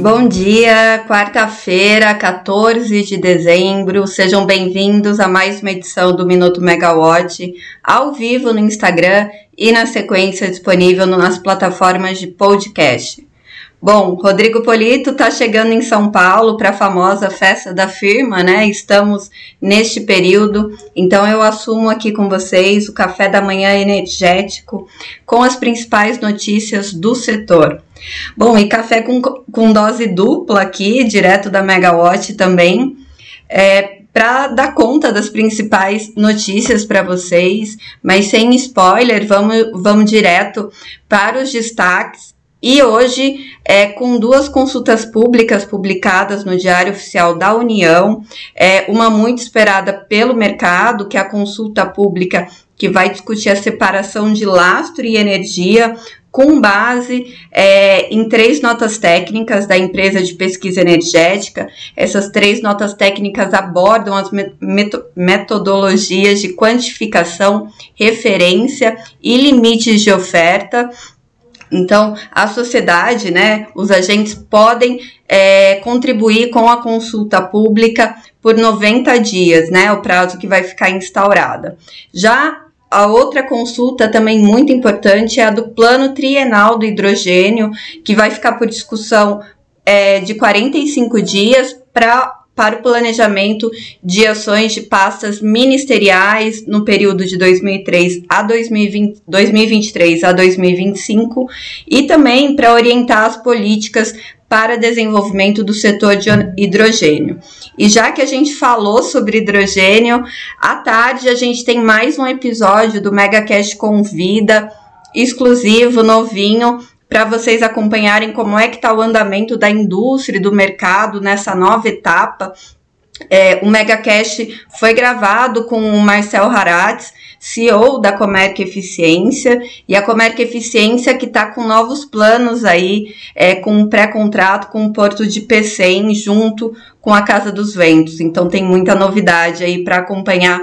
Bom dia, quarta-feira, 14 de dezembro. Sejam bem-vindos a mais uma edição do Minuto Megawatt, ao vivo no Instagram e na sequência disponível nas plataformas de podcast. Bom, Rodrigo Polito está chegando em São Paulo para a famosa festa da firma, né? Estamos neste período, então eu assumo aqui com vocês o café da manhã energético com as principais notícias do setor. Bom, e café com, com dose dupla aqui, direto da Megawatt também. É, para dar conta das principais notícias para vocês, mas sem spoiler, vamos, vamos direto para os destaques e hoje, é, com duas consultas públicas publicadas no Diário Oficial da União, é, uma muito esperada pelo mercado, que é a consulta pública que vai discutir a separação de lastro e energia, com base é, em três notas técnicas da empresa de pesquisa energética. Essas três notas técnicas abordam as metodologias de quantificação, referência e limites de oferta então, a sociedade, né, os agentes podem é, contribuir com a consulta pública por 90 dias, né, o prazo que vai ficar instaurada. Já a outra consulta também muito importante é a do plano trienal do hidrogênio, que vai ficar por discussão é, de 45 dias para para o planejamento de ações de pastas ministeriais no período de 2003 a 2020, 2023 a 2025 e também para orientar as políticas para desenvolvimento do setor de hidrogênio. E já que a gente falou sobre hidrogênio, à tarde a gente tem mais um episódio do MegaCast Convida, exclusivo, novinho, para vocês acompanharem como é que está o andamento da indústria e do mercado nessa nova etapa. É, o MegaCast foi gravado com o Marcel Haratz, CEO da Comerc Eficiência, e a Comerc Eficiência que está com novos planos aí, é, com um pré-contrato com o Porto de Pecém, junto com a Casa dos Ventos. Então tem muita novidade aí para acompanhar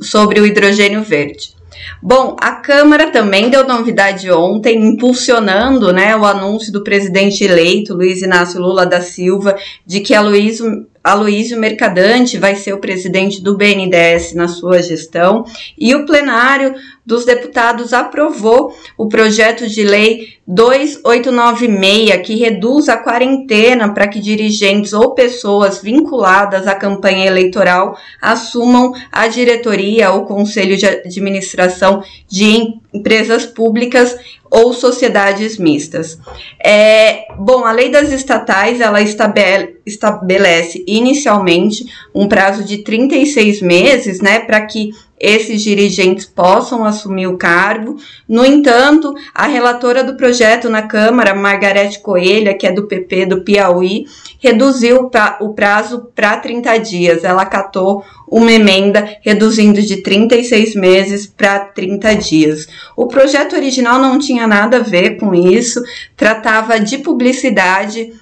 sobre o hidrogênio verde. Bom, a Câmara também deu novidade ontem, impulsionando né, o anúncio do presidente eleito, Luiz Inácio Lula da Silva, de que Aloysio, Aloysio Mercadante vai ser o presidente do BNDES na sua gestão, e o plenário dos deputados aprovou o projeto de lei 2896, que reduz a quarentena para que dirigentes ou pessoas vinculadas à campanha eleitoral assumam a diretoria ou conselho de administração de empresas públicas ou sociedades mistas. É, bom, a lei das estatais ela estabelece inicialmente um prazo de 36 meses, né, para que esses dirigentes possam assumir o cargo. No entanto, a relatora do projeto na Câmara, Margarete Coelha, que é do PP do Piauí, reduziu o prazo para 30 dias. Ela acatou uma emenda reduzindo de 36 meses para 30 dias. O projeto original não tinha nada a ver com isso, tratava de publicidade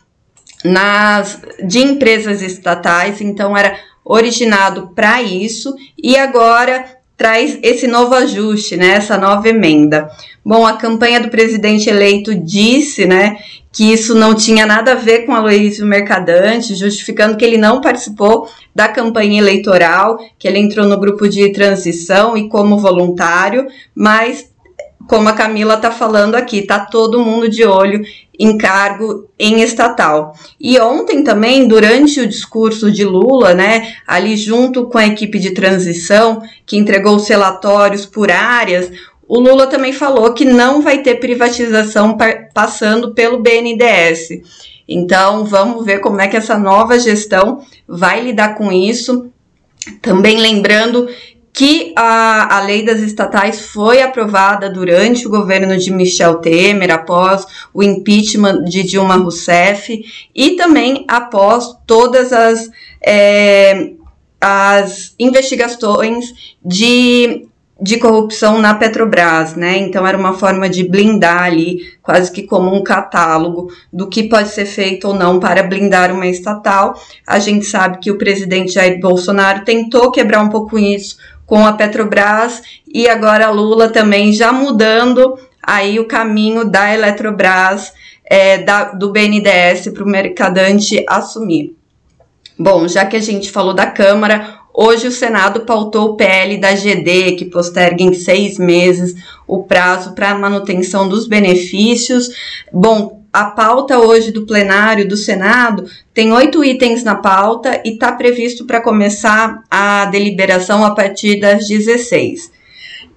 nas de empresas estatais, então era originado para isso e agora traz esse novo ajuste, né, essa nova emenda. Bom, a campanha do presidente eleito disse, né, que isso não tinha nada a ver com Aloysio Mercadante, justificando que ele não participou da campanha eleitoral, que ele entrou no grupo de transição e como voluntário, mas como a Camila está falando aqui, tá todo mundo de olho em cargo em estatal. E ontem também, durante o discurso de Lula, né, ali junto com a equipe de transição, que entregou os relatórios por áreas, o Lula também falou que não vai ter privatização passando pelo BNDES. Então, vamos ver como é que essa nova gestão vai lidar com isso. Também lembrando que a, a lei das estatais foi aprovada durante o governo de Michel Temer, após o impeachment de Dilma Rousseff e também após todas as, é, as investigações de de corrupção na Petrobras, né? Então era uma forma de blindar ali, quase que como um catálogo do que pode ser feito ou não para blindar uma estatal. A gente sabe que o presidente Jair Bolsonaro tentou quebrar um pouco isso com a Petrobras e agora Lula também já mudando aí o caminho da Eletrobras é, da, do BNDES para o mercadante assumir. Bom, já que a gente falou da Câmara, Hoje o Senado pautou o PL da GD, que posterga em seis meses o prazo para a manutenção dos benefícios. Bom, a pauta hoje do plenário do Senado tem oito itens na pauta e está previsto para começar a deliberação a partir das 16.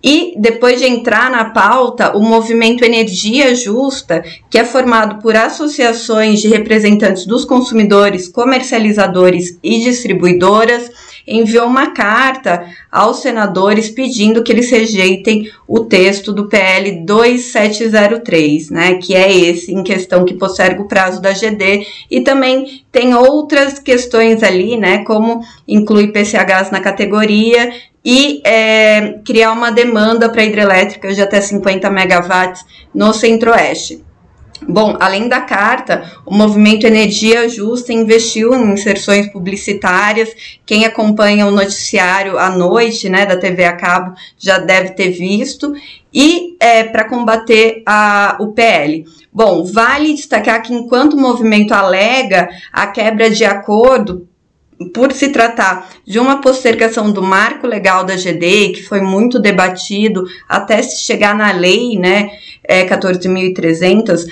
E depois de entrar na pauta, o movimento Energia Justa, que é formado por associações de representantes dos consumidores, comercializadores e distribuidoras, enviou uma carta aos senadores pedindo que eles rejeitem o texto do PL 2703, né, que é esse em questão que posterga o prazo da GD e também tem outras questões ali, né, como inclui PCHs na categoria e é, criar uma demanda para hidrelétricas de até 50 megawatts no Centro-Oeste. Bom, além da carta, o movimento Energia Justa investiu em inserções publicitárias. Quem acompanha o noticiário à noite, né, da TV a cabo, já deve ter visto. E é, para combater a, o PL. Bom, vale destacar que enquanto o movimento alega a quebra de acordo por se tratar de uma postergação do marco legal da GD, que foi muito debatido até se chegar na lei, né, é, 14.300,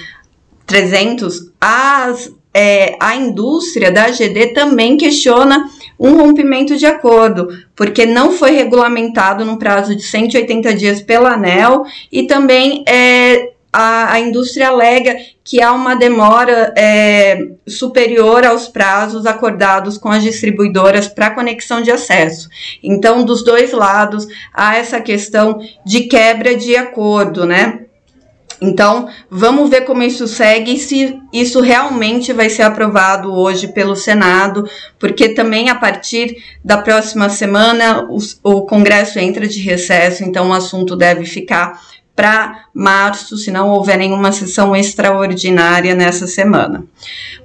300, as, é, a indústria da GD também questiona um rompimento de acordo, porque não foi regulamentado no prazo de 180 dias pela ANEL e também é, a, a indústria alega que há uma demora é, superior aos prazos acordados com as distribuidoras para conexão de acesso. Então, dos dois lados, há essa questão de quebra de acordo, né? Então, vamos ver como isso segue e se isso realmente vai ser aprovado hoje pelo Senado, porque também a partir da próxima semana o, o Congresso entra de recesso, então o assunto deve ficar para março, se não houver nenhuma sessão extraordinária nessa semana.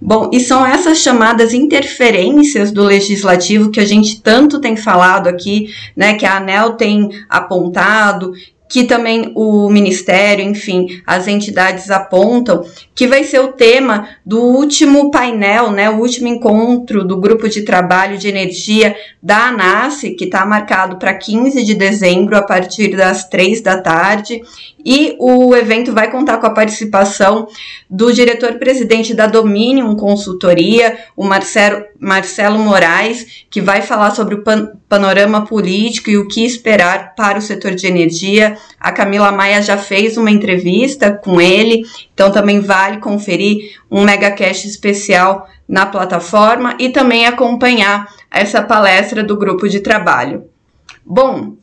Bom, e são essas chamadas interferências do legislativo que a gente tanto tem falado aqui, né, que a ANEL tem apontado que também o Ministério, enfim, as entidades apontam, que vai ser o tema do último painel, né, o último encontro do grupo de trabalho de energia da ANASE, que está marcado para 15 de dezembro, a partir das 3 da tarde, e o evento vai contar com a participação do diretor-presidente da Dominion Consultoria, o Marcelo, Marcelo Moraes, que vai falar sobre o pan panorama político e o que esperar para o setor de energia. A Camila Maia já fez uma entrevista com ele, então também vale conferir um megacast especial na plataforma e também acompanhar essa palestra do grupo de trabalho. Bom,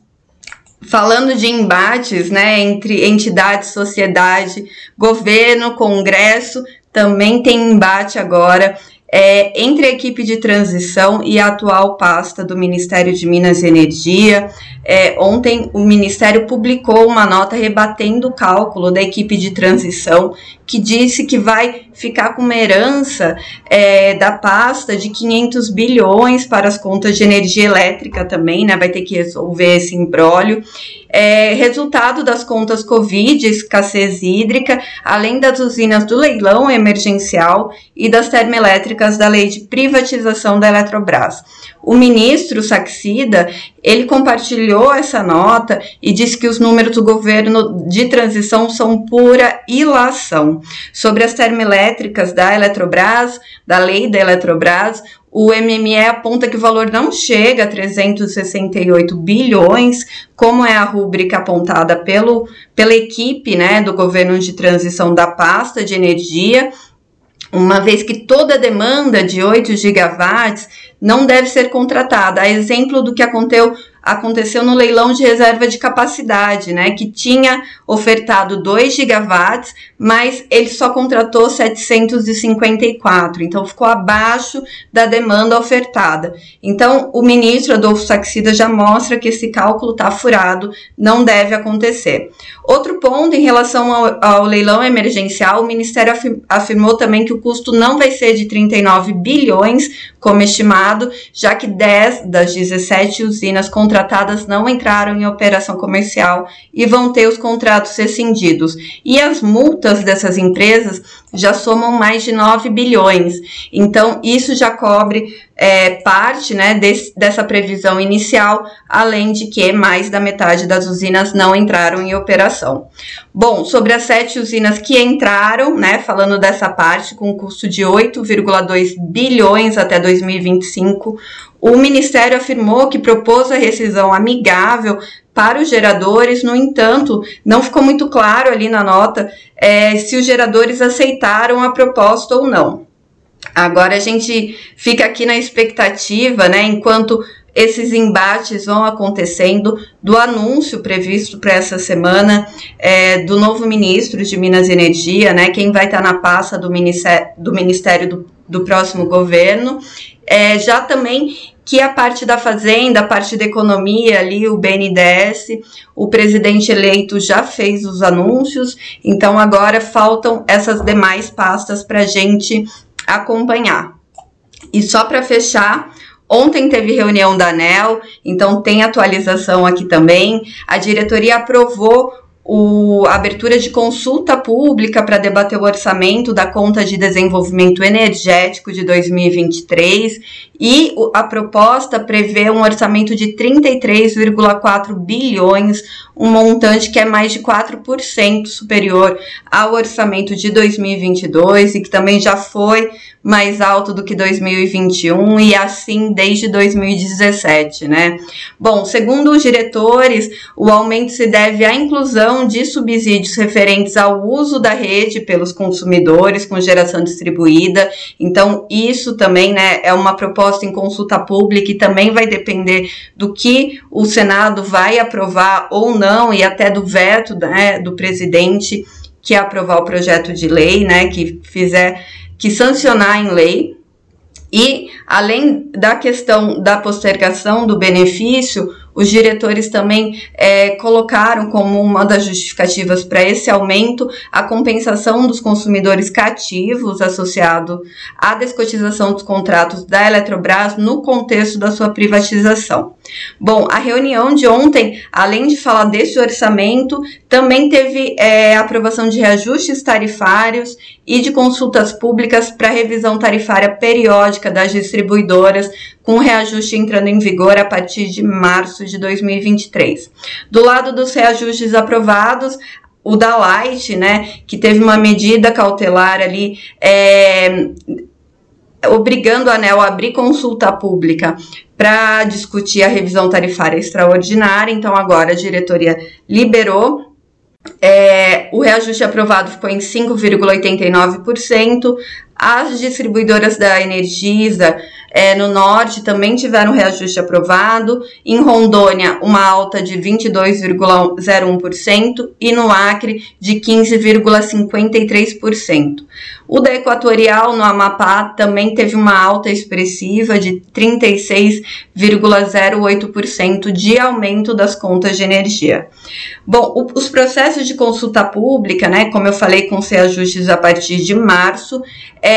falando de embates né, entre entidade, sociedade, governo, congresso, também tem embate agora é, entre a equipe de transição e a atual pasta do Ministério de Minas e Energia. É, ontem o Ministério publicou uma nota rebatendo o cálculo da equipe de transição, que disse que vai ficar com uma herança é, da pasta de 500 bilhões para as contas de energia elétrica também, né? Vai ter que resolver esse imbróglio. É, resultado das contas Covid, escassez hídrica, além das usinas do leilão emergencial e das termoelétricas da lei de privatização da Eletrobras. O ministro Saxida, ele compartilhou essa nota e disse que os números do governo de transição são pura ilação. Sobre as termoelétricas da Eletrobras, da lei da Eletrobras, o MME aponta que o valor não chega a 368 bilhões, como é a rúbrica apontada pelo, pela equipe né, do governo de transição da pasta de energia, uma vez que toda demanda de 8 gigawatts não deve ser contratada. A exemplo do que aconteceu, aconteceu no leilão de reserva de capacidade, né, que tinha ofertado 2 gigawatts, mas ele só contratou 754, então ficou abaixo da demanda ofertada. Então, o ministro Adolfo Saxida já mostra que esse cálculo está furado, não deve acontecer. Outro ponto em relação ao, ao leilão emergencial, o Ministério afirmou também que o custo não vai ser de 39 bilhões, como estimado, já que 10 das 17 usinas contratadas contratadas não entraram em operação comercial e vão ter os contratos rescindidos. E as multas dessas empresas já somam mais de 9 bilhões. Então, isso já cobre é, parte né, desse, dessa previsão inicial, além de que mais da metade das usinas não entraram em operação. Bom, sobre as sete usinas que entraram, né, falando dessa parte, com custo de 8,2 bilhões até 2025, o Ministério afirmou que propôs a rescisão amigável para os geradores, no entanto, não ficou muito claro ali na nota é, se os geradores aceitaram a proposta ou não. Agora a gente fica aqui na expectativa, né, enquanto esses embates vão acontecendo, do anúncio previsto para essa semana é, do novo ministro de Minas e Energia, né, quem vai estar na pasta do Ministério do, ministério do, do próximo governo, é, já também que a parte da fazenda, a parte da economia ali, o BNDES, o presidente eleito já fez os anúncios, então agora faltam essas demais pastas para a gente acompanhar. E só para fechar, Ontem teve reunião da ANEL, então tem atualização aqui também. A diretoria aprovou o, a abertura de consulta pública para debater o orçamento da conta de desenvolvimento energético de 2023 e a proposta prevê um orçamento de 33,4 bilhões, um montante que é mais de 4% superior ao orçamento de 2022 e que também já foi mais alto do que 2021 e assim desde 2017, né? Bom, segundo os diretores, o aumento se deve à inclusão de subsídios referentes ao uso da rede pelos consumidores com geração distribuída. Então, isso também, né, é uma proposta em consulta pública e também vai depender do que o Senado vai aprovar ou não e até do veto, né, do presidente que aprovar o projeto de lei, né, que fizer que sancionar em lei. E, além da questão da postergação do benefício, os diretores também é, colocaram como uma das justificativas para esse aumento a compensação dos consumidores cativos associado à descotização dos contratos da Eletrobras no contexto da sua privatização. Bom, a reunião de ontem, além de falar desse orçamento, também teve é, aprovação de reajustes tarifários e de consultas públicas para revisão tarifária periódica das distribuidoras com reajuste entrando em vigor a partir de março de 2023. Do lado dos reajustes aprovados, o da Light, né, que teve uma medida cautelar ali, é, obrigando a ANEL a abrir consulta pública para discutir a revisão tarifária extraordinária. Então, agora a diretoria liberou. É, o reajuste aprovado ficou em 5,89%. As distribuidoras da Energisa é, no norte também tiveram reajuste aprovado, em Rondônia uma alta de 22,01% e no Acre de 15,53%. O da Equatorial, no Amapá, também teve uma alta expressiva de 36,08% de aumento das contas de energia. Bom, o, os processos de consulta pública, né, como eu falei, com os reajustes a partir de março, é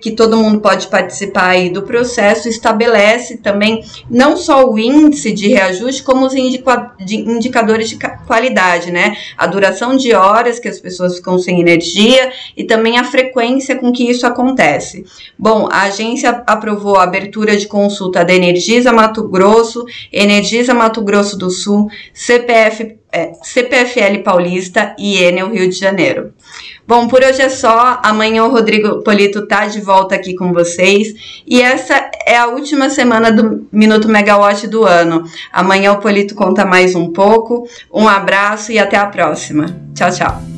que todo mundo pode participar aí do processo, estabelece também não só o índice de reajuste, como os indica, de indicadores de qualidade, né, a duração de horas que as pessoas ficam sem energia e também a frequência frequência com que isso acontece? Bom, a agência aprovou a abertura de consulta da Energisa Mato Grosso, Energisa Mato Grosso do Sul, CPF, é, CPFL Paulista e Enel Rio de Janeiro. Bom, por hoje é só. Amanhã o Rodrigo Polito tá de volta aqui com vocês. E essa é a última semana do Minuto Megawatt do ano. Amanhã o Polito conta mais um pouco. Um abraço e até a próxima. Tchau, tchau.